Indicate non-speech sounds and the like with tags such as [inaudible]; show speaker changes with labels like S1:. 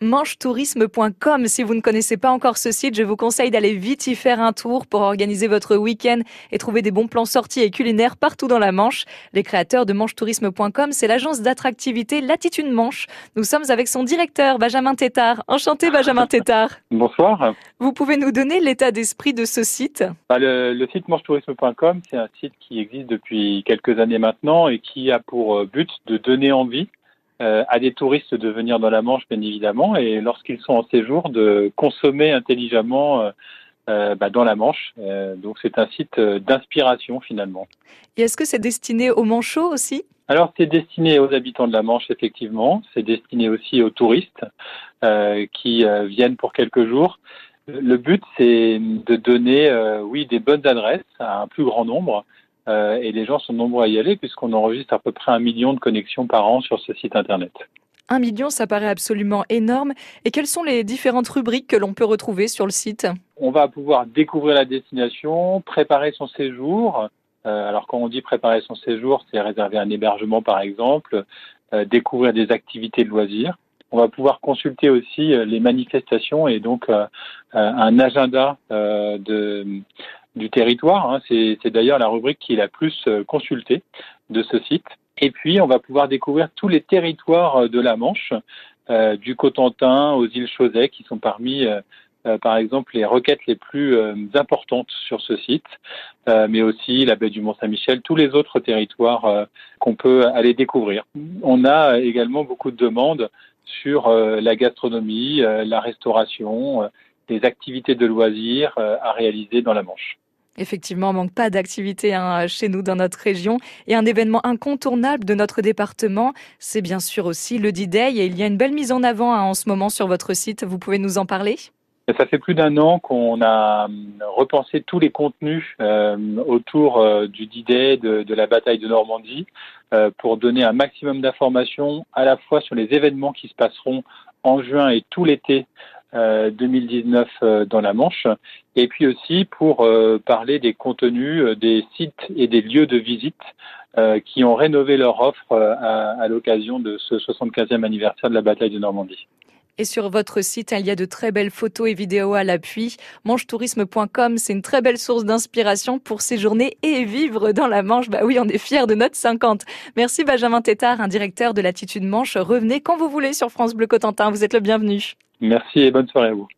S1: manchetourisme.com. Si vous ne connaissez pas encore ce site, je vous conseille d'aller vite y faire un tour pour organiser votre week-end et trouver des bons plans sortis et culinaires partout dans la Manche. Les créateurs de manchetourisme.com, c'est l'agence d'attractivité Latitude Manche. Nous sommes avec son directeur, Benjamin Tétard. Enchanté, Benjamin [laughs] Tétard.
S2: Bonsoir.
S1: Vous pouvez nous donner l'état d'esprit de ce site?
S2: Bah, le, le, site manchetourisme.com, c'est un site qui existe depuis quelques années maintenant et qui a pour but de donner envie euh, à des touristes de venir dans la Manche, bien évidemment, et lorsqu'ils sont en séjour, de consommer intelligemment euh, euh, bah, dans la Manche. donc c'est un site d'inspiration finalement.
S1: Et est-ce que c'est destiné aux manchots aussi?
S2: Alors c'est destiné aux habitants de la Manche effectivement, c'est destiné aussi aux touristes qui viennent pour quelques jours. Le but c'est de donner oui des bonnes adresses à un plus grand nombre euh, et les gens sont nombreux à y aller puisqu'on enregistre à peu près un million de connexions par an sur ce site internet.
S1: Un million, ça paraît absolument énorme. Et quelles sont les différentes rubriques que l'on peut retrouver sur le site?
S2: On va pouvoir découvrir la destination, préparer son séjour. Euh, alors quand on dit préparer son séjour, c'est réserver un hébergement par exemple, euh, découvrir des activités de loisirs. On va pouvoir consulter aussi les manifestations et donc un agenda de, du territoire. Hein. C'est d'ailleurs la rubrique qui est la plus euh, consultée de ce site. Et puis, on va pouvoir découvrir tous les territoires euh, de la Manche, euh, du Cotentin aux îles Chausey, qui sont parmi, par exemple, les requêtes les plus importantes sur ce site, mais aussi la baie du Mont-Saint-Michel, tous les autres territoires qu'on peut aller découvrir. On a également beaucoup de demandes sur la gastronomie, la restauration, les activités de loisirs à réaliser dans la Manche.
S1: Effectivement, on manque pas d'activité hein, chez nous dans notre région. Et un événement incontournable de notre département, c'est bien sûr aussi le D-Day. Il y a une belle mise en avant hein, en ce moment sur votre site. Vous pouvez nous en parler?
S2: Ça fait plus d'un an qu'on a euh, repensé tous les contenus euh, autour euh, du D-Day, de, la bataille de Normandie, pour donner un maximum d'informations à la fois sur les événements qui se passeront en juin et tout l'été 2019 euh, euh, dans la Manche, et puis aussi pour euh, parler des contenus des sites et des lieux de visite qui ont rénové leur offre à, l'occasion de ce 75e anniversaire de la bataille de Normandie.
S1: Et sur votre site, il y a de très belles photos et vidéos à l'appui. Manche-tourisme.com, c'est une très belle source d'inspiration pour séjourner et vivre dans la Manche. Bah oui, on est fiers de notre 50. Merci Benjamin Tétard, un directeur de Latitude Manche. Revenez quand vous voulez sur France Bleu Cotentin. Vous êtes le bienvenu.
S2: Merci et bonne soirée à vous.